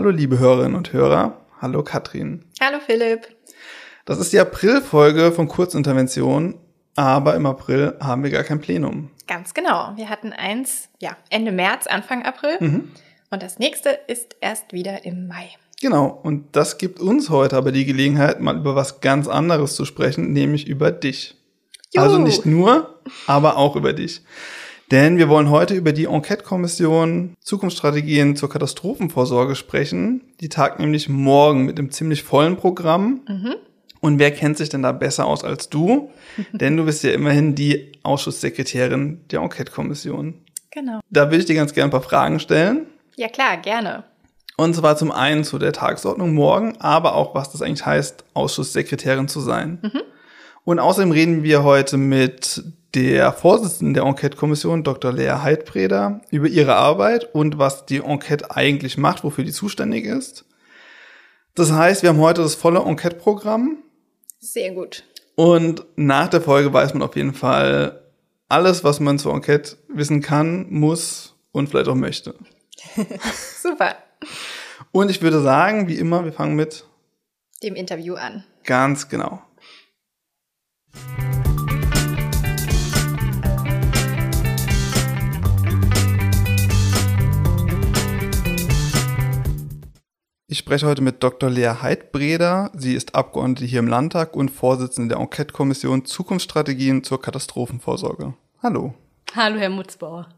Hallo liebe Hörerinnen und Hörer. Hallo Katrin. Hallo Philipp. Das ist die Aprilfolge von Kurzintervention, aber im April haben wir gar kein Plenum. Ganz genau. Wir hatten eins, ja, Ende März, Anfang April. Mhm. Und das nächste ist erst wieder im Mai. Genau. Und das gibt uns heute aber die Gelegenheit, mal über was ganz anderes zu sprechen, nämlich über dich. Juhu. Also nicht nur, aber auch über dich. Denn wir wollen heute über die Enquete-Kommission Zukunftsstrategien zur Katastrophenvorsorge sprechen. Die tagt nämlich morgen mit einem ziemlich vollen Programm. Mhm. Und wer kennt sich denn da besser aus als du? Denn du bist ja immerhin die Ausschusssekretärin der Enquete-Kommission. Genau. Da würde ich dir ganz gerne ein paar Fragen stellen. Ja klar, gerne. Und zwar zum einen zu der Tagesordnung morgen, aber auch was das eigentlich heißt, Ausschusssekretärin zu sein. Mhm. Und außerdem reden wir heute mit der Vorsitzenden der Enquete-Kommission, Dr. Lea Heidbreder, über ihre Arbeit und was die Enquete eigentlich macht, wofür die zuständig ist. Das heißt, wir haben heute das volle Enquete-Programm. Sehr gut. Und nach der Folge weiß man auf jeden Fall alles, was man zur Enquete wissen kann, muss und vielleicht auch möchte. Super. Und ich würde sagen, wie immer, wir fangen mit dem Interview an. Ganz genau. Ich spreche heute mit Dr. Lea Heidbreder. Sie ist Abgeordnete hier im Landtag und Vorsitzende der Enquete-Kommission Zukunftsstrategien zur Katastrophenvorsorge. Hallo. Hallo, Herr Mutzbauer.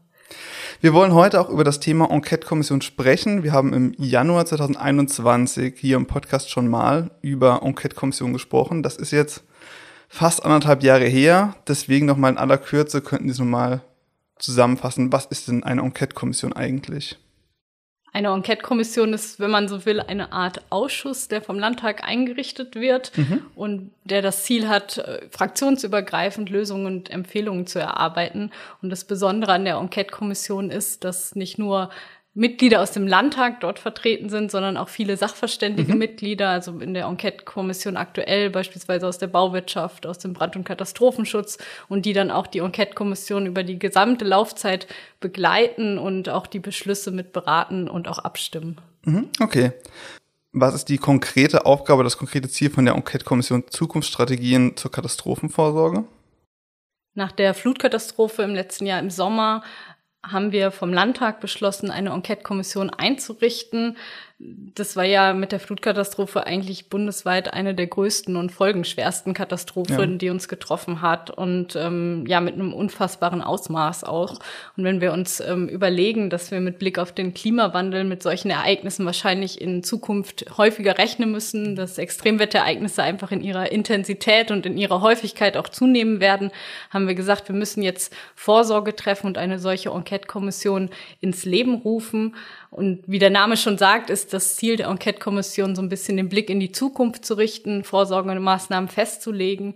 Wir wollen heute auch über das Thema Enquete-Kommission sprechen. Wir haben im Januar 2021 hier im Podcast schon mal über Enquete-Kommission gesprochen. Das ist jetzt fast anderthalb Jahre her. Deswegen nochmal in aller Kürze könnten Sie es nochmal zusammenfassen. Was ist denn eine Enquete-Kommission eigentlich? Eine Enquete-Kommission ist, wenn man so will, eine Art Ausschuss, der vom Landtag eingerichtet wird mhm. und der das Ziel hat, äh, fraktionsübergreifend Lösungen und Empfehlungen zu erarbeiten. Und das Besondere an der Enquete-Kommission ist, dass nicht nur Mitglieder aus dem Landtag dort vertreten sind, sondern auch viele sachverständige mhm. Mitglieder, also in der Enquete-Kommission aktuell beispielsweise aus der Bauwirtschaft, aus dem Brand- und Katastrophenschutz und die dann auch die Enquete-Kommission über die gesamte Laufzeit begleiten und auch die Beschlüsse mit beraten und auch abstimmen. Mhm. Okay. Was ist die konkrete Aufgabe, das konkrete Ziel von der Enquete-Kommission Zukunftsstrategien zur Katastrophenvorsorge? Nach der Flutkatastrophe im letzten Jahr im Sommer haben wir vom Landtag beschlossen, eine Enquete-Kommission einzurichten, das war ja mit der Flutkatastrophe eigentlich bundesweit eine der größten und folgenschwersten Katastrophen, ja. die uns getroffen hat und ähm, ja mit einem unfassbaren Ausmaß auch. Und wenn wir uns ähm, überlegen, dass wir mit Blick auf den Klimawandel mit solchen Ereignissen wahrscheinlich in Zukunft häufiger rechnen müssen, dass Extremwetterereignisse einfach in ihrer Intensität und in ihrer Häufigkeit auch zunehmen werden, haben wir gesagt, wir müssen jetzt Vorsorge treffen und eine solche Enquete-Kommission ins Leben rufen. Und wie der Name schon sagt, ist das Ziel der Enquete-Kommission so ein bisschen den Blick in die Zukunft zu richten, vorsorgende Maßnahmen festzulegen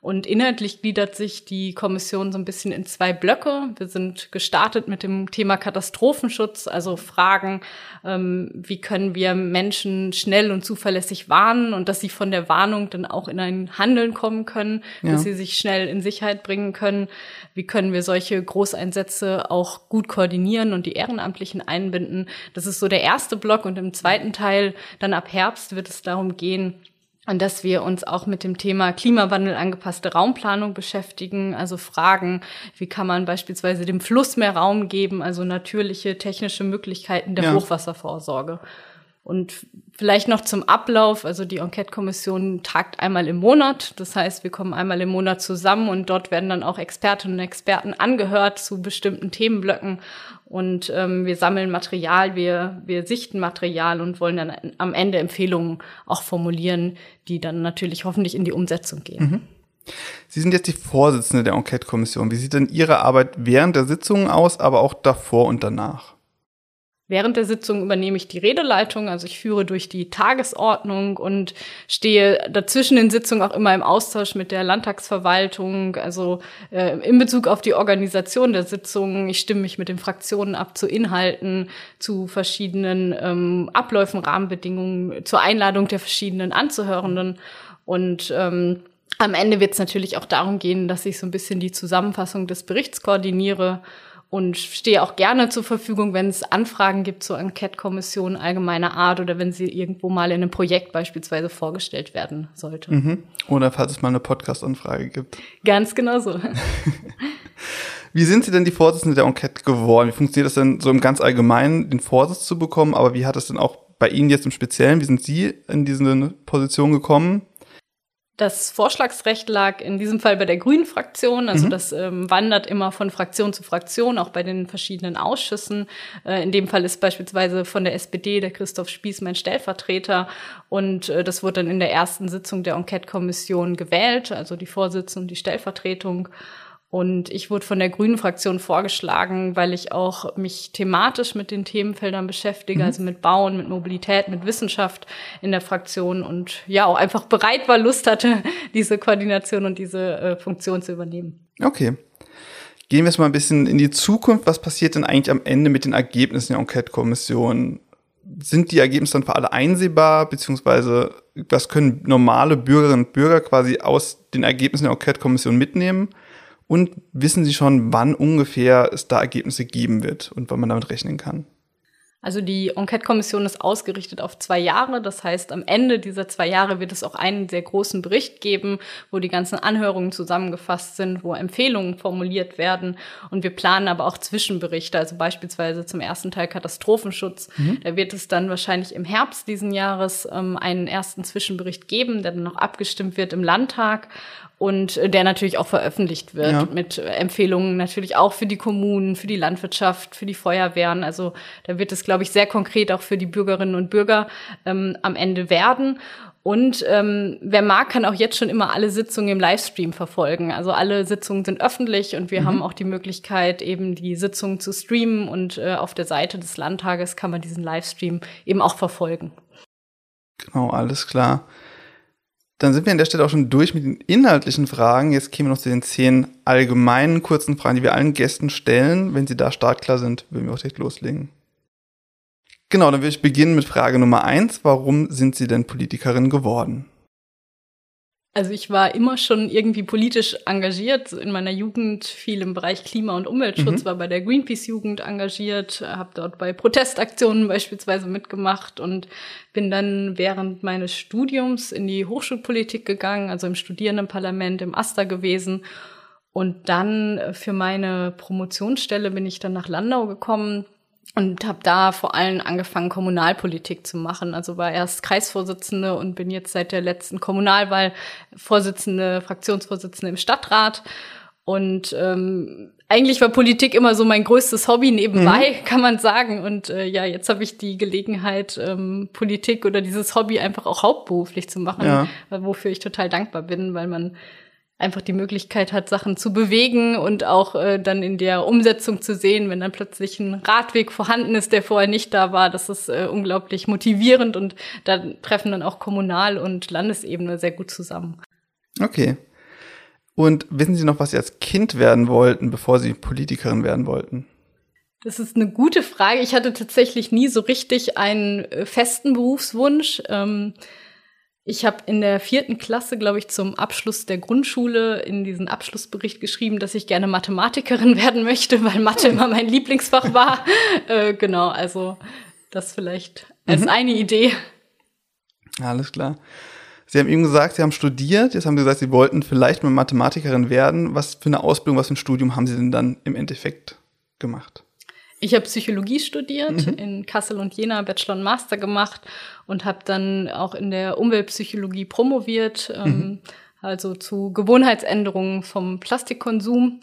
und inhaltlich gliedert sich die Kommission so ein bisschen in zwei Blöcke. Wir sind gestartet mit dem Thema Katastrophenschutz, also Fragen, ähm, wie können wir Menschen schnell und zuverlässig warnen und dass sie von der Warnung dann auch in ein Handeln kommen können, ja. dass sie sich schnell in Sicherheit bringen können. Wie können wir solche Großeinsätze auch gut koordinieren und die Ehrenamtlichen einbinden? Das ist so der erste Block und im zweiten Teil, dann ab Herbst, wird es darum gehen, und dass wir uns auch mit dem Thema Klimawandel angepasste Raumplanung beschäftigen, also fragen, wie kann man beispielsweise dem Fluss mehr Raum geben, also natürliche technische Möglichkeiten der ja. Hochwasservorsorge. Und vielleicht noch zum Ablauf. Also die Enquete-Kommission tagt einmal im Monat. Das heißt, wir kommen einmal im Monat zusammen und dort werden dann auch Expertinnen und Experten angehört zu bestimmten Themenblöcken. Und ähm, wir sammeln Material, wir, wir sichten Material und wollen dann am Ende Empfehlungen auch formulieren, die dann natürlich hoffentlich in die Umsetzung gehen. Mhm. Sie sind jetzt die Vorsitzende der Enquete-Kommission. Wie sieht denn Ihre Arbeit während der Sitzungen aus, aber auch davor und danach? Während der Sitzung übernehme ich die Redeleitung, also ich führe durch die Tagesordnung und stehe dazwischen in Sitzungen auch immer im Austausch mit der Landtagsverwaltung, also äh, in Bezug auf die Organisation der Sitzungen. Ich stimme mich mit den Fraktionen ab zu Inhalten, zu verschiedenen ähm, Abläufen, Rahmenbedingungen, zur Einladung der verschiedenen Anzuhörenden und ähm, am Ende wird es natürlich auch darum gehen, dass ich so ein bisschen die Zusammenfassung des Berichts koordiniere und stehe auch gerne zur Verfügung, wenn es Anfragen gibt zur Enquete-Kommission allgemeiner Art oder wenn sie irgendwo mal in einem Projekt beispielsweise vorgestellt werden sollte. Mhm. Oder falls es mal eine Podcast-Anfrage gibt. Ganz genau so. Wie sind Sie denn die Vorsitzende der Enquete geworden? Wie funktioniert das denn so im ganz Allgemeinen, den Vorsitz zu bekommen? Aber wie hat es denn auch bei Ihnen jetzt im Speziellen, wie sind Sie in diese Position gekommen? Das Vorschlagsrecht lag in diesem Fall bei der Grünen Fraktion. Also mhm. das ähm, wandert immer von Fraktion zu Fraktion, auch bei den verschiedenen Ausschüssen. Äh, in dem Fall ist beispielsweise von der SPD der Christoph Spieß mein Stellvertreter. Und äh, das wurde dann in der ersten Sitzung der Enquete-Kommission gewählt, also die Vorsitzende und die Stellvertretung. Und ich wurde von der Grünen Fraktion vorgeschlagen, weil ich auch mich thematisch mit den Themenfeldern beschäftige, mhm. also mit Bauen, mit Mobilität, mit Wissenschaft in der Fraktion und ja, auch einfach bereit war, Lust hatte, diese Koordination und diese äh, Funktion zu übernehmen. Okay. Gehen wir jetzt mal ein bisschen in die Zukunft. Was passiert denn eigentlich am Ende mit den Ergebnissen der Enquete-Kommission? Sind die Ergebnisse dann für alle einsehbar, beziehungsweise was können normale Bürgerinnen und Bürger quasi aus den Ergebnissen der Enquete-Kommission mitnehmen? Und wissen Sie schon, wann ungefähr es da Ergebnisse geben wird und wann man damit rechnen kann? Also die Enquete-Kommission ist ausgerichtet auf zwei Jahre. Das heißt, am Ende dieser zwei Jahre wird es auch einen sehr großen Bericht geben, wo die ganzen Anhörungen zusammengefasst sind, wo Empfehlungen formuliert werden. Und wir planen aber auch Zwischenberichte, also beispielsweise zum ersten Teil Katastrophenschutz. Mhm. Da wird es dann wahrscheinlich im Herbst diesen Jahres ähm, einen ersten Zwischenbericht geben, der dann noch abgestimmt wird im Landtag und äh, der natürlich auch veröffentlicht wird ja. mit Empfehlungen natürlich auch für die Kommunen, für die Landwirtschaft, für die Feuerwehren. Also da wird es, glaube ich, sehr konkret auch für die Bürgerinnen und Bürger ähm, am Ende werden. Und ähm, wer mag, kann auch jetzt schon immer alle Sitzungen im Livestream verfolgen. Also alle Sitzungen sind öffentlich und wir mhm. haben auch die Möglichkeit, eben die Sitzungen zu streamen und äh, auf der Seite des Landtages kann man diesen Livestream eben auch verfolgen. Genau, alles klar. Dann sind wir an der Stelle auch schon durch mit den inhaltlichen Fragen. Jetzt kämen wir noch zu den zehn allgemeinen kurzen Fragen, die wir allen Gästen stellen. Wenn sie da startklar sind, würden wir auch direkt loslegen. Genau, dann würde ich beginnen mit Frage Nummer eins. Warum sind Sie denn Politikerin geworden? Also ich war immer schon irgendwie politisch engagiert. In meiner Jugend viel im Bereich Klima- und Umweltschutz, mhm. war bei der Greenpeace-Jugend engagiert, habe dort bei Protestaktionen beispielsweise mitgemacht und bin dann während meines Studiums in die Hochschulpolitik gegangen, also im Studierendenparlament, im AStA gewesen. Und dann für meine Promotionsstelle bin ich dann nach Landau gekommen und habe da vor allem angefangen, Kommunalpolitik zu machen. Also war erst Kreisvorsitzende und bin jetzt seit der letzten Kommunalwahl Vorsitzende, Fraktionsvorsitzende im Stadtrat. Und ähm, eigentlich war Politik immer so mein größtes Hobby nebenbei, mhm. kann man sagen. Und äh, ja, jetzt habe ich die Gelegenheit, ähm, Politik oder dieses Hobby einfach auch hauptberuflich zu machen, ja. wofür ich total dankbar bin, weil man einfach die Möglichkeit hat, Sachen zu bewegen und auch äh, dann in der Umsetzung zu sehen, wenn dann plötzlich ein Radweg vorhanden ist, der vorher nicht da war. Das ist äh, unglaublich motivierend und da treffen dann auch Kommunal- und Landesebene sehr gut zusammen. Okay. Und wissen Sie noch, was Sie als Kind werden wollten, bevor Sie Politikerin werden wollten? Das ist eine gute Frage. Ich hatte tatsächlich nie so richtig einen äh, festen Berufswunsch. Ähm, ich habe in der vierten Klasse, glaube ich, zum Abschluss der Grundschule in diesen Abschlussbericht geschrieben, dass ich gerne Mathematikerin werden möchte, weil Mathe immer mein Lieblingsfach war. äh, genau, also das vielleicht als mhm. eine Idee. Alles klar. Sie haben eben gesagt, Sie haben studiert. Jetzt haben Sie gesagt, Sie wollten vielleicht mal Mathematikerin werden. Was für eine Ausbildung, was für ein Studium haben Sie denn dann im Endeffekt gemacht? Ich habe Psychologie studiert, mhm. in Kassel und Jena Bachelor und Master gemacht und habe dann auch in der Umweltpsychologie promoviert, ähm, mhm. also zu Gewohnheitsänderungen vom Plastikkonsum,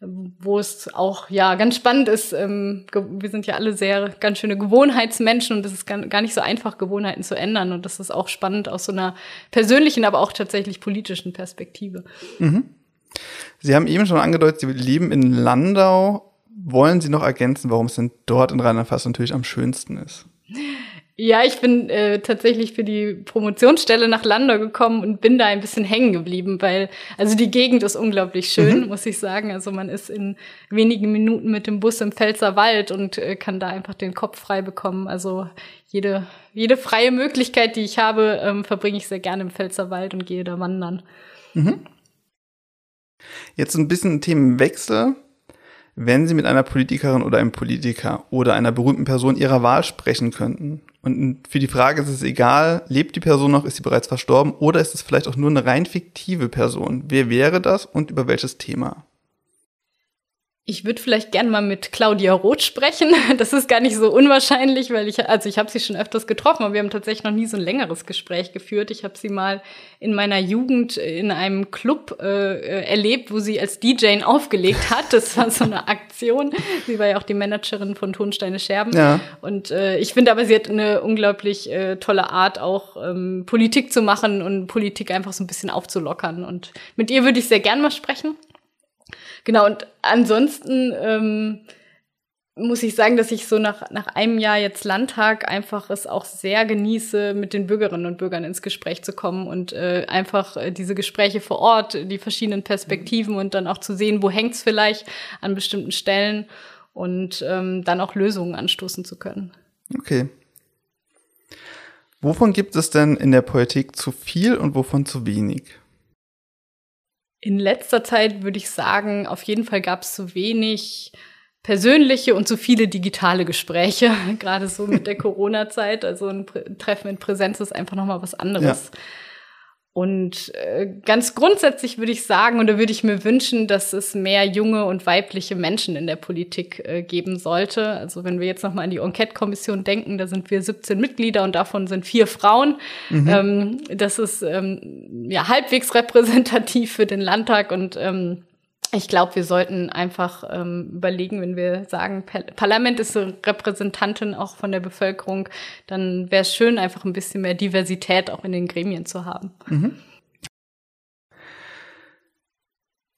wo es auch ja ganz spannend ist. Ähm, wir sind ja alle sehr ganz schöne Gewohnheitsmenschen und es ist gar nicht so einfach, Gewohnheiten zu ändern. Und das ist auch spannend aus so einer persönlichen, aber auch tatsächlich politischen Perspektive. Mhm. Sie haben eben schon angedeutet, Sie leben in Landau wollen Sie noch ergänzen, warum es denn dort in Rheinland-Pfalz natürlich am schönsten ist? Ja, ich bin äh, tatsächlich für die Promotionsstelle nach Landau gekommen und bin da ein bisschen hängen geblieben, weil also die Gegend ist unglaublich schön, mhm. muss ich sagen. Also man ist in wenigen Minuten mit dem Bus im Pfälzer Wald und äh, kann da einfach den Kopf frei bekommen. Also jede jede freie Möglichkeit, die ich habe, ähm, verbringe ich sehr gerne im Pfälzer Wald und gehe da wandern. Mhm. Jetzt ein bisschen Themenwechsel. Wenn Sie mit einer Politikerin oder einem Politiker oder einer berühmten Person Ihrer Wahl sprechen könnten, und für die Frage ist es egal, lebt die Person noch, ist sie bereits verstorben oder ist es vielleicht auch nur eine rein fiktive Person? Wer wäre das und über welches Thema? Ich würde vielleicht gern mal mit Claudia Roth sprechen. Das ist gar nicht so unwahrscheinlich, weil ich, also ich habe sie schon öfters getroffen, aber wir haben tatsächlich noch nie so ein längeres Gespräch geführt. Ich habe sie mal in meiner Jugend in einem Club äh, erlebt, wo sie als DJ aufgelegt hat. Das war so eine Aktion. Sie war ja auch die Managerin von Tonsteine Scherben. Ja. Und äh, ich finde aber, sie hat eine unglaublich äh, tolle Art, auch ähm, Politik zu machen und Politik einfach so ein bisschen aufzulockern. Und mit ihr würde ich sehr gern mal sprechen. Genau, und ansonsten ähm, muss ich sagen, dass ich so nach, nach einem Jahr jetzt Landtag einfach es auch sehr genieße, mit den Bürgerinnen und Bürgern ins Gespräch zu kommen und äh, einfach äh, diese Gespräche vor Ort, die verschiedenen Perspektiven und dann auch zu sehen, wo hängt's vielleicht an bestimmten Stellen und ähm, dann auch Lösungen anstoßen zu können. Okay. Wovon gibt es denn in der Politik zu viel und wovon zu wenig? In letzter Zeit würde ich sagen, auf jeden Fall gab es zu wenig persönliche und zu viele digitale Gespräche, gerade so mit der Corona-Zeit. Also ein Treffen in Präsenz ist einfach nochmal was anderes. Ja. Und äh, ganz grundsätzlich würde ich sagen, oder würde ich mir wünschen, dass es mehr junge und weibliche Menschen in der Politik äh, geben sollte. Also wenn wir jetzt nochmal an die Enquete-Kommission denken, da sind wir 17 Mitglieder und davon sind vier Frauen. Mhm. Ähm, das ist ähm, ja halbwegs repräsentativ für den Landtag und ähm, ich glaube, wir sollten einfach ähm, überlegen, wenn wir sagen, Parlament ist eine Repräsentantin auch von der Bevölkerung, dann wäre es schön, einfach ein bisschen mehr Diversität auch in den Gremien zu haben. Mhm.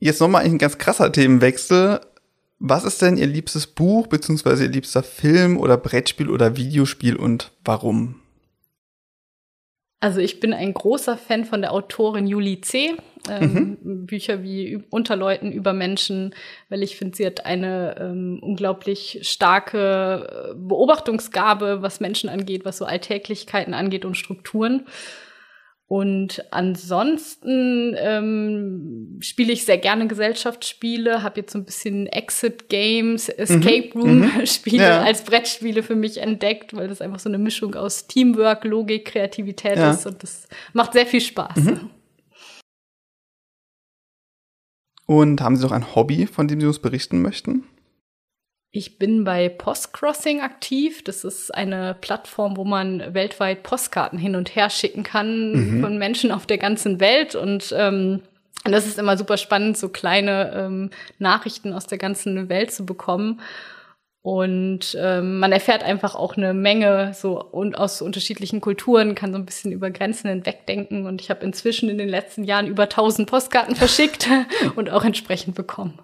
Jetzt nochmal ein ganz krasser Themenwechsel. Was ist denn Ihr liebstes Buch, beziehungsweise Ihr liebster Film oder Brettspiel oder Videospiel und warum? Also ich bin ein großer Fan von der Autorin Julie C. Ähm, mhm. Bücher wie Unterleuten über Menschen, weil ich finde, sie hat eine ähm, unglaublich starke äh, Beobachtungsgabe, was Menschen angeht, was so Alltäglichkeiten angeht und Strukturen. Und ansonsten ähm, spiele ich sehr gerne Gesellschaftsspiele, habe jetzt so ein bisschen Exit Games, Escape mhm. Room mhm. Spiele ja. als Brettspiele für mich entdeckt, weil das einfach so eine Mischung aus Teamwork, Logik, Kreativität ja. ist und das macht sehr viel Spaß. Mhm. Und haben Sie noch ein Hobby, von dem Sie uns berichten möchten? Ich bin bei Postcrossing aktiv. Das ist eine Plattform, wo man weltweit Postkarten hin und her schicken kann mhm. von Menschen auf der ganzen Welt. Und ähm, das ist immer super spannend, so kleine ähm, Nachrichten aus der ganzen Welt zu bekommen. Und ähm, man erfährt einfach auch eine Menge so und aus unterschiedlichen Kulturen, kann so ein bisschen über Grenzen hinwegdenken. Und ich habe inzwischen in den letzten Jahren über 1000 Postkarten verschickt und auch entsprechend bekommen.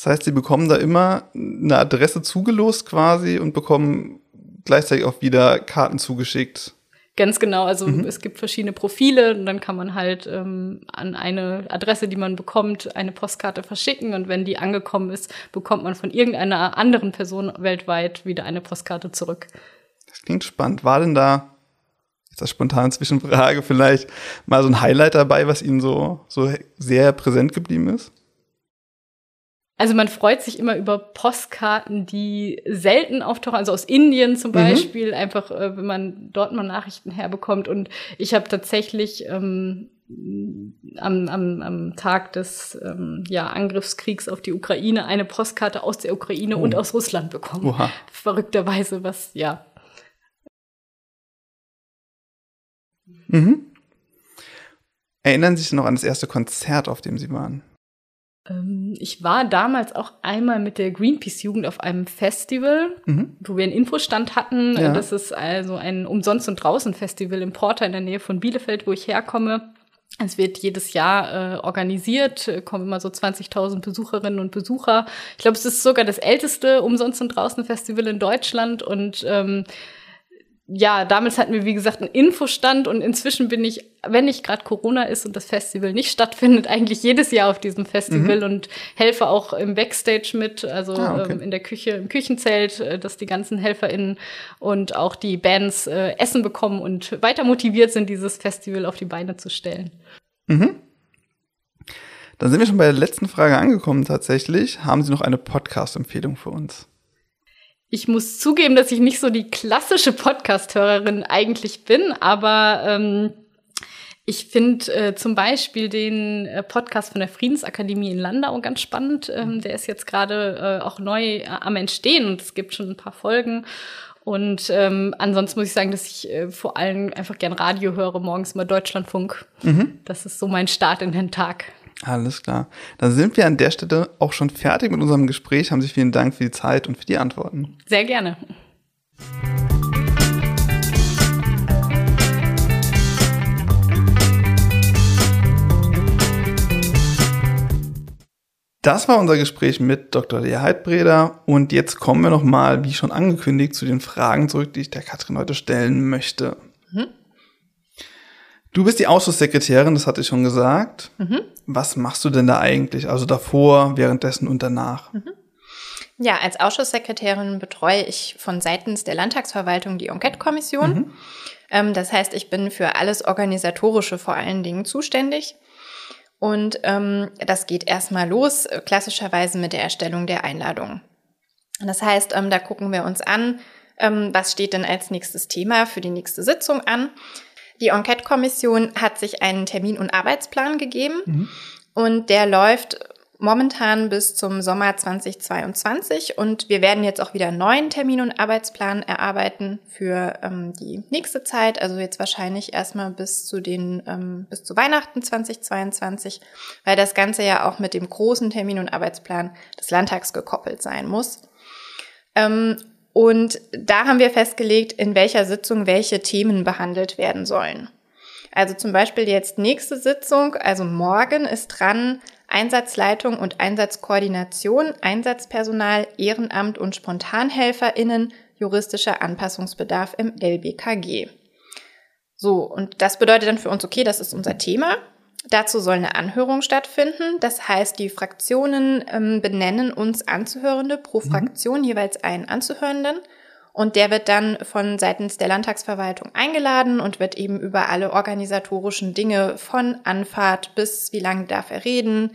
Das heißt, sie bekommen da immer eine Adresse zugelost quasi und bekommen gleichzeitig auch wieder Karten zugeschickt. Ganz genau, also mhm. es gibt verschiedene Profile und dann kann man halt ähm, an eine Adresse, die man bekommt, eine Postkarte verschicken und wenn die angekommen ist, bekommt man von irgendeiner anderen Person weltweit wieder eine Postkarte zurück. Das klingt spannend. War denn da, jetzt das spontane Zwischenfrage, vielleicht mal so ein Highlight dabei, was Ihnen so, so sehr präsent geblieben ist? Also man freut sich immer über Postkarten, die selten auftauchen, also aus Indien zum mhm. Beispiel, mhm. einfach äh, wenn man dort mal Nachrichten herbekommt. Und ich habe tatsächlich ähm, am, am, am Tag des ähm, ja, Angriffskriegs auf die Ukraine eine Postkarte aus der Ukraine oh. und aus Russland bekommen. Oha. Verrückterweise, was ja. Mhm. Erinnern Sie sich noch an das erste Konzert, auf dem Sie waren? Ähm, ich war damals auch einmal mit der Greenpeace-Jugend auf einem Festival, mhm. wo wir einen Infostand hatten. Ja. Das ist also ein Umsonst- und Draußen-Festival im Porter in der Nähe von Bielefeld, wo ich herkomme. Es wird jedes Jahr äh, organisiert, kommen immer so 20.000 Besucherinnen und Besucher. Ich glaube, es ist sogar das älteste Umsonst- und Draußen-Festival in Deutschland und ähm, ja, damals hatten wir, wie gesagt, einen Infostand und inzwischen bin ich, wenn nicht gerade Corona ist und das Festival nicht stattfindet, eigentlich jedes Jahr auf diesem Festival mhm. und helfe auch im Backstage mit, also ah, okay. ähm, in der Küche, im Küchenzelt, äh, dass die ganzen HelferInnen und auch die Bands äh, Essen bekommen und weiter motiviert sind, dieses Festival auf die Beine zu stellen. Mhm. Dann sind wir schon bei der letzten Frage angekommen tatsächlich. Haben Sie noch eine Podcast-Empfehlung für uns? Ich muss zugeben, dass ich nicht so die klassische Podcast-Hörerin eigentlich bin, aber ähm, ich finde äh, zum Beispiel den äh, Podcast von der Friedensakademie in Landau ganz spannend. Ähm, der ist jetzt gerade äh, auch neu äh, am Entstehen und es gibt schon ein paar Folgen. Und ähm, ansonsten muss ich sagen, dass ich äh, vor allem einfach gern Radio höre, morgens mal Deutschlandfunk. Mhm. Das ist so mein Start in den Tag. Alles klar. Dann sind wir an der Stelle auch schon fertig mit unserem Gespräch. Haben Sie vielen Dank für die Zeit und für die Antworten. Sehr gerne. Das war unser Gespräch mit Dr. Lea Heidbreder und jetzt kommen wir nochmal, wie schon angekündigt, zu den Fragen zurück, die ich der Katrin heute stellen möchte. Mhm. Du bist die Ausschusssekretärin, das hatte ich schon gesagt. Mhm. Was machst du denn da eigentlich? Also davor, währenddessen und danach? Mhm. Ja, als Ausschusssekretärin betreue ich von seitens der Landtagsverwaltung die Enquete-Kommission. Mhm. Ähm, das heißt, ich bin für alles Organisatorische vor allen Dingen zuständig. Und ähm, das geht erstmal los, klassischerweise mit der Erstellung der Einladung. Das heißt, ähm, da gucken wir uns an, ähm, was steht denn als nächstes Thema für die nächste Sitzung an. Die Enquete-Kommission hat sich einen Termin- und Arbeitsplan gegeben mhm. und der läuft momentan bis zum Sommer 2022 und wir werden jetzt auch wieder einen neuen Termin- und Arbeitsplan erarbeiten für ähm, die nächste Zeit, also jetzt wahrscheinlich erstmal bis zu den ähm, bis zu Weihnachten 2022, weil das Ganze ja auch mit dem großen Termin- und Arbeitsplan des Landtags gekoppelt sein muss. Ähm, und da haben wir festgelegt, in welcher Sitzung welche Themen behandelt werden sollen. Also zum Beispiel jetzt nächste Sitzung, also morgen ist dran Einsatzleitung und Einsatzkoordination, Einsatzpersonal, Ehrenamt und SpontanhelferInnen, juristischer Anpassungsbedarf im LBKG. So, und das bedeutet dann für uns, okay, das ist unser Thema. Dazu soll eine Anhörung stattfinden. Das heißt, die Fraktionen ähm, benennen uns Anzuhörende pro mhm. Fraktion jeweils einen Anzuhörenden. Und der wird dann von seitens der Landtagsverwaltung eingeladen und wird eben über alle organisatorischen Dinge von Anfahrt bis wie lange darf er reden,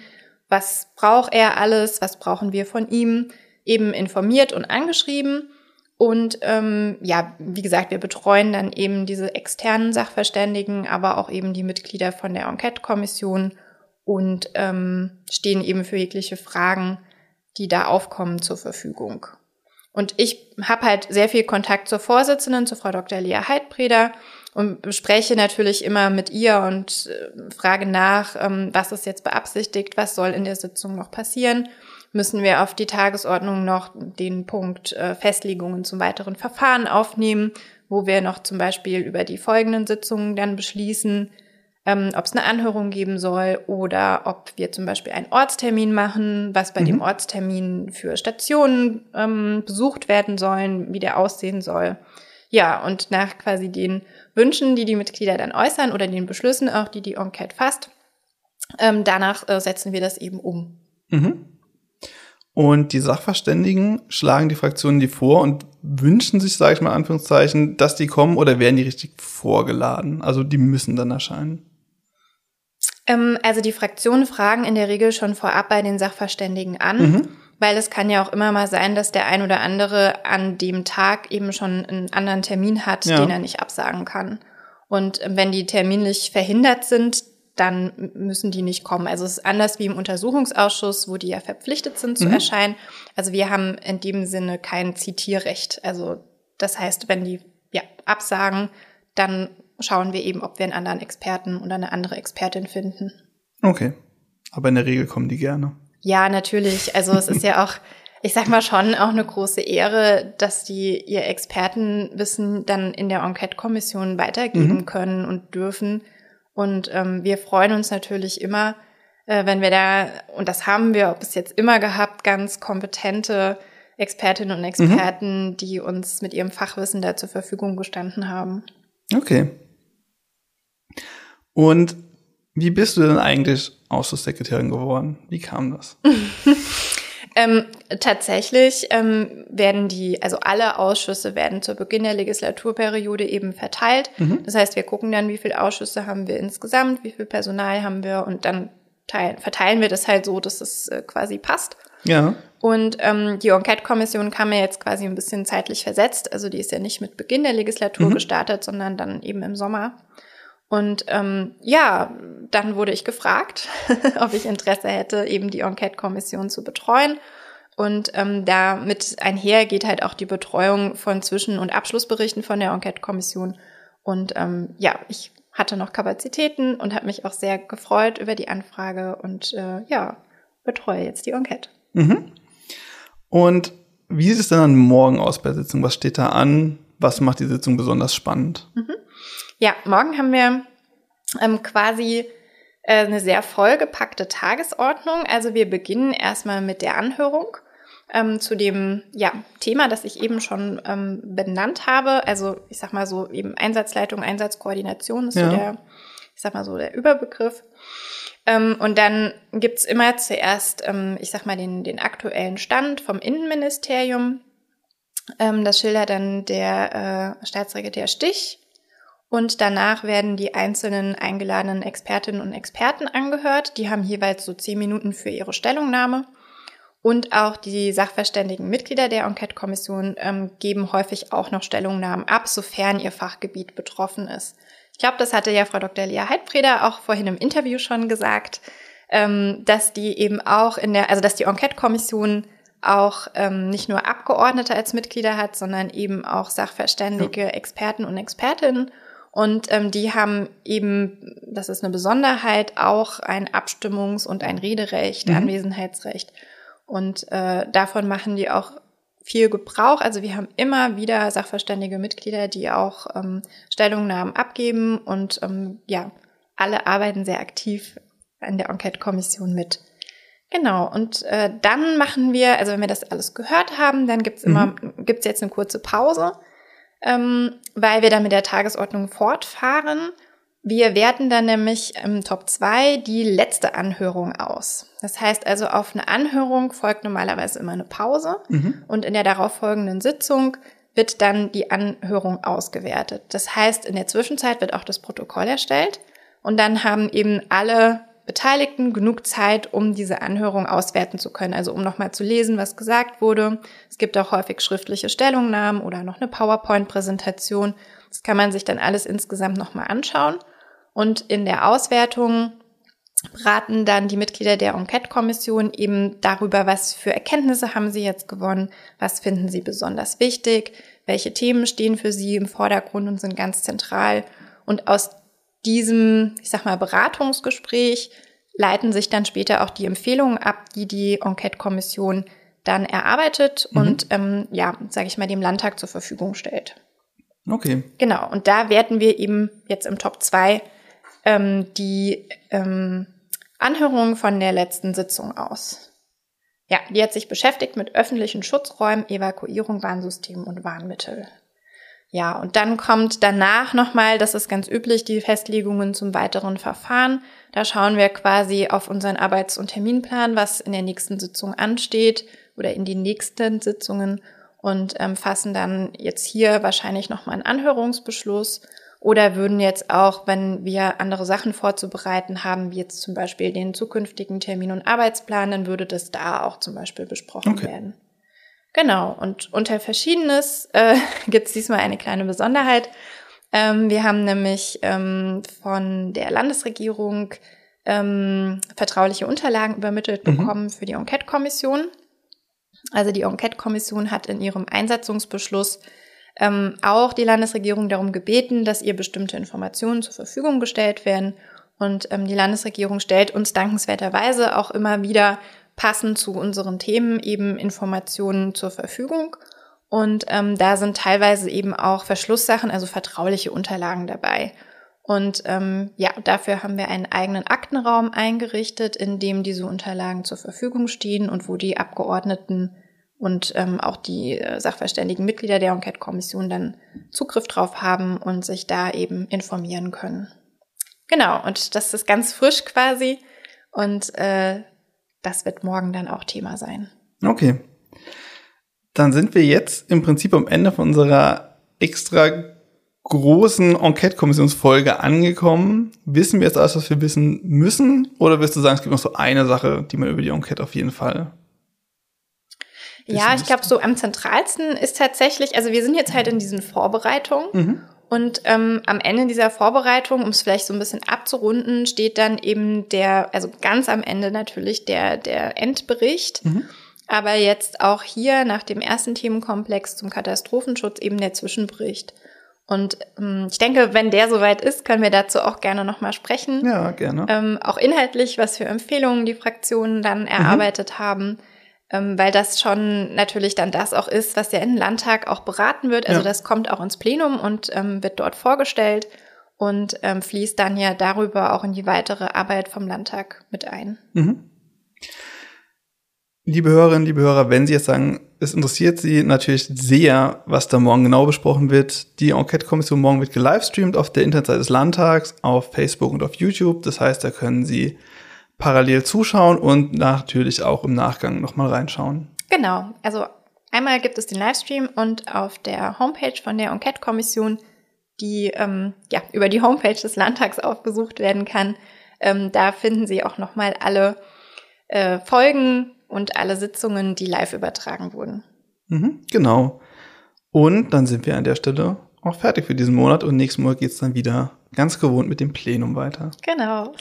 was braucht er alles, was brauchen wir von ihm, eben informiert und angeschrieben. Und ähm, ja, wie gesagt, wir betreuen dann eben diese externen Sachverständigen, aber auch eben die Mitglieder von der Enquete-Kommission und ähm, stehen eben für jegliche Fragen, die da aufkommen, zur Verfügung. Und ich habe halt sehr viel Kontakt zur Vorsitzenden, zur Frau Dr. Lea Heidbreder und spreche natürlich immer mit ihr und äh, frage nach, ähm, was ist jetzt beabsichtigt, was soll in der Sitzung noch passieren müssen wir auf die Tagesordnung noch den Punkt äh, Festlegungen zum weiteren Verfahren aufnehmen, wo wir noch zum Beispiel über die folgenden Sitzungen dann beschließen, ähm, ob es eine Anhörung geben soll oder ob wir zum Beispiel einen Ortstermin machen, was bei mhm. dem Ortstermin für Stationen ähm, besucht werden sollen, wie der aussehen soll. Ja, und nach quasi den Wünschen, die die Mitglieder dann äußern oder den Beschlüssen auch, die die Enquete fasst, ähm, danach äh, setzen wir das eben um. Mhm. Und die Sachverständigen schlagen die Fraktionen die vor und wünschen sich, sage ich mal in Anführungszeichen, dass die kommen oder werden die richtig vorgeladen? Also die müssen dann erscheinen. Ähm, also die Fraktionen fragen in der Regel schon vorab bei den Sachverständigen an. Mhm. Weil es kann ja auch immer mal sein, dass der ein oder andere an dem Tag eben schon einen anderen Termin hat, ja. den er nicht absagen kann. Und wenn die terminlich verhindert sind, dann müssen die nicht kommen. Also es ist anders wie im Untersuchungsausschuss, wo die ja verpflichtet sind zu mhm. erscheinen. Also wir haben in dem Sinne kein Zitierrecht. Also das heißt, wenn die ja, absagen, dann schauen wir eben, ob wir einen anderen Experten oder eine andere Expertin finden. Okay. Aber in der Regel kommen die gerne. Ja, natürlich. Also es ist ja auch, ich sag mal schon auch eine große Ehre, dass die ihr Expertenwissen dann in der Enquete-Kommission weitergeben mhm. können und dürfen. Und ähm, wir freuen uns natürlich immer, äh, wenn wir da, und das haben wir bis jetzt immer gehabt, ganz kompetente Expertinnen und mhm. Experten, mhm. die uns mit ihrem Fachwissen da zur Verfügung gestanden haben. Okay. Und wie bist du denn eigentlich Ausschusssekretärin geworden? Wie kam das? Ähm, tatsächlich ähm, werden die, also alle Ausschüsse werden zu Beginn der Legislaturperiode eben verteilt. Mhm. Das heißt, wir gucken dann, wie viele Ausschüsse haben wir insgesamt, wie viel Personal haben wir und dann teilen, verteilen wir das halt so, dass es äh, quasi passt. Ja. Und ähm, die Enquete-Kommission kam ja jetzt quasi ein bisschen zeitlich versetzt. Also die ist ja nicht mit Beginn der Legislatur mhm. gestartet, sondern dann eben im Sommer. Und ähm, ja, dann wurde ich gefragt, ob ich Interesse hätte, eben die Enquete-Kommission zu betreuen. Und ähm, damit einher geht halt auch die Betreuung von Zwischen- und Abschlussberichten von der Enquete-Kommission. Und ähm, ja, ich hatte noch Kapazitäten und habe mich auch sehr gefreut über die Anfrage und äh, ja, betreue jetzt die Enquete. Mhm. Und wie sieht es dann morgen aus bei der Sitzung? Was steht da an? Was macht die Sitzung besonders spannend? Mhm. Ja, morgen haben wir ähm, quasi äh, eine sehr vollgepackte Tagesordnung. Also wir beginnen erstmal mit der Anhörung ähm, zu dem ja, Thema, das ich eben schon ähm, benannt habe. Also ich sag mal so eben Einsatzleitung, Einsatzkoordination ist ja. so der, ich sag mal so der Überbegriff. Ähm, und dann gibt's immer zuerst, ähm, ich sag mal, den, den aktuellen Stand vom Innenministerium. Ähm, das schildert dann der äh, Staatssekretär Stich. Und danach werden die einzelnen eingeladenen Expertinnen und Experten angehört. Die haben jeweils so zehn Minuten für ihre Stellungnahme. Und auch die sachverständigen Mitglieder der Enquete-Kommission ähm, geben häufig auch noch Stellungnahmen ab, sofern ihr Fachgebiet betroffen ist. Ich glaube, das hatte ja Frau Dr. Lea Heidfrieder auch vorhin im Interview schon gesagt, ähm, dass die eben auch in der, also dass die Enquete-Kommission auch ähm, nicht nur Abgeordnete als Mitglieder hat, sondern eben auch Sachverständige. Experten und Expertinnen. Und ähm, die haben eben, das ist eine Besonderheit, auch ein Abstimmungs- und ein Rederecht, mhm. Anwesenheitsrecht. Und äh, davon machen die auch viel Gebrauch. Also wir haben immer wieder sachverständige Mitglieder, die auch ähm, Stellungnahmen abgeben und ähm, ja, alle arbeiten sehr aktiv an der Enquete-Kommission mit. Genau, und äh, dann machen wir, also wenn wir das alles gehört haben, dann gibt's immer, mhm. gibt's jetzt eine kurze Pause, ähm, weil wir dann mit der Tagesordnung fortfahren. Wir werten dann nämlich im Top 2 die letzte Anhörung aus. Das heißt also, auf eine Anhörung folgt normalerweise immer eine Pause mhm. und in der darauffolgenden Sitzung wird dann die Anhörung ausgewertet. Das heißt, in der Zwischenzeit wird auch das Protokoll erstellt und dann haben eben alle Beteiligten genug Zeit, um diese Anhörung auswerten zu können, also um nochmal zu lesen, was gesagt wurde. Es gibt auch häufig schriftliche Stellungnahmen oder noch eine PowerPoint-Präsentation. Das kann man sich dann alles insgesamt nochmal anschauen. Und in der Auswertung beraten dann die Mitglieder der Enquete-Kommission eben darüber, was für Erkenntnisse haben sie jetzt gewonnen, was finden sie besonders wichtig, welche Themen stehen für sie im Vordergrund und sind ganz zentral. Und aus diesem, ich sag mal, Beratungsgespräch leiten sich dann später auch die Empfehlungen ab, die die Enquete-Kommission dann erarbeitet mhm. und, ähm, ja, sage ich mal, dem Landtag zur Verfügung stellt. Okay. Genau, und da werten wir eben jetzt im Top 2 ähm, die ähm, Anhörung von der letzten Sitzung aus. Ja, die hat sich beschäftigt mit öffentlichen Schutzräumen, Evakuierung, Warnsystem und Warnmittel. Ja, und dann kommt danach nochmal, das ist ganz üblich, die Festlegungen zum weiteren Verfahren. Da schauen wir quasi auf unseren Arbeits- und Terminplan, was in der nächsten Sitzung ansteht oder in den nächsten Sitzungen und ähm, fassen dann jetzt hier wahrscheinlich nochmal einen Anhörungsbeschluss oder würden jetzt auch, wenn wir andere Sachen vorzubereiten haben, wie jetzt zum Beispiel den zukünftigen Termin- und Arbeitsplan, dann würde das da auch zum Beispiel besprochen okay. werden. Genau, und unter Verschiedenes äh, gibt es diesmal eine kleine Besonderheit. Ähm, wir haben nämlich ähm, von der Landesregierung ähm, vertrauliche Unterlagen übermittelt mhm. bekommen für die Enquete-Kommission. Also die Enquete-Kommission hat in ihrem Einsatzungsbeschluss ähm, auch die Landesregierung darum gebeten, dass ihr bestimmte Informationen zur Verfügung gestellt werden. Und ähm, die Landesregierung stellt uns dankenswerterweise auch immer wieder passend zu unseren Themen eben Informationen zur Verfügung. Und ähm, da sind teilweise eben auch Verschlusssachen, also vertrauliche Unterlagen dabei. Und ähm, ja, dafür haben wir einen eigenen Aktenraum eingerichtet, in dem diese Unterlagen zur Verfügung stehen und wo die Abgeordneten und ähm, auch die äh, sachverständigen Mitglieder der Enquete-Kommission dann Zugriff drauf haben und sich da eben informieren können. Genau, und das ist ganz frisch quasi und äh, das wird morgen dann auch Thema sein. Okay. Dann sind wir jetzt im Prinzip am Ende von unserer extra großen Enquete-Kommissionsfolge angekommen. Wissen wir jetzt alles, was wir wissen müssen? Oder wirst du sagen, es gibt noch so eine Sache, die man über die Enquete auf jeden Fall ja, ich glaube, so am zentralsten ist tatsächlich, also wir sind jetzt halt in diesen Vorbereitungen. Mhm. Und ähm, am Ende dieser Vorbereitung, um es vielleicht so ein bisschen abzurunden, steht dann eben der, also ganz am Ende natürlich der, der Endbericht. Mhm. Aber jetzt auch hier nach dem ersten Themenkomplex zum Katastrophenschutz eben der Zwischenbericht. Und ähm, ich denke, wenn der soweit ist, können wir dazu auch gerne nochmal sprechen. Ja, gerne. Ähm, auch inhaltlich, was für Empfehlungen die Fraktionen dann mhm. erarbeitet mhm. haben weil das schon natürlich dann das auch ist, was ja im Landtag auch beraten wird. Also ja. das kommt auch ins Plenum und ähm, wird dort vorgestellt und ähm, fließt dann ja darüber auch in die weitere Arbeit vom Landtag mit ein. Mhm. Liebe Hörerinnen, liebe Hörer, wenn Sie jetzt sagen, es interessiert Sie natürlich sehr, was da morgen genau besprochen wird. Die Enquete-Kommission morgen wird gelivestreamt auf der Internetseite des Landtags, auf Facebook und auf YouTube. Das heißt, da können Sie parallel zuschauen und natürlich auch im Nachgang nochmal reinschauen. Genau, also einmal gibt es den Livestream und auf der Homepage von der Enquete-Kommission, die ähm, ja über die Homepage des Landtags aufgesucht werden kann, ähm, da finden Sie auch nochmal alle äh, Folgen und alle Sitzungen, die live übertragen wurden. Mhm, genau. Und dann sind wir an der Stelle auch fertig für diesen Monat und nächsten Monat geht es dann wieder ganz gewohnt mit dem Plenum weiter. Genau.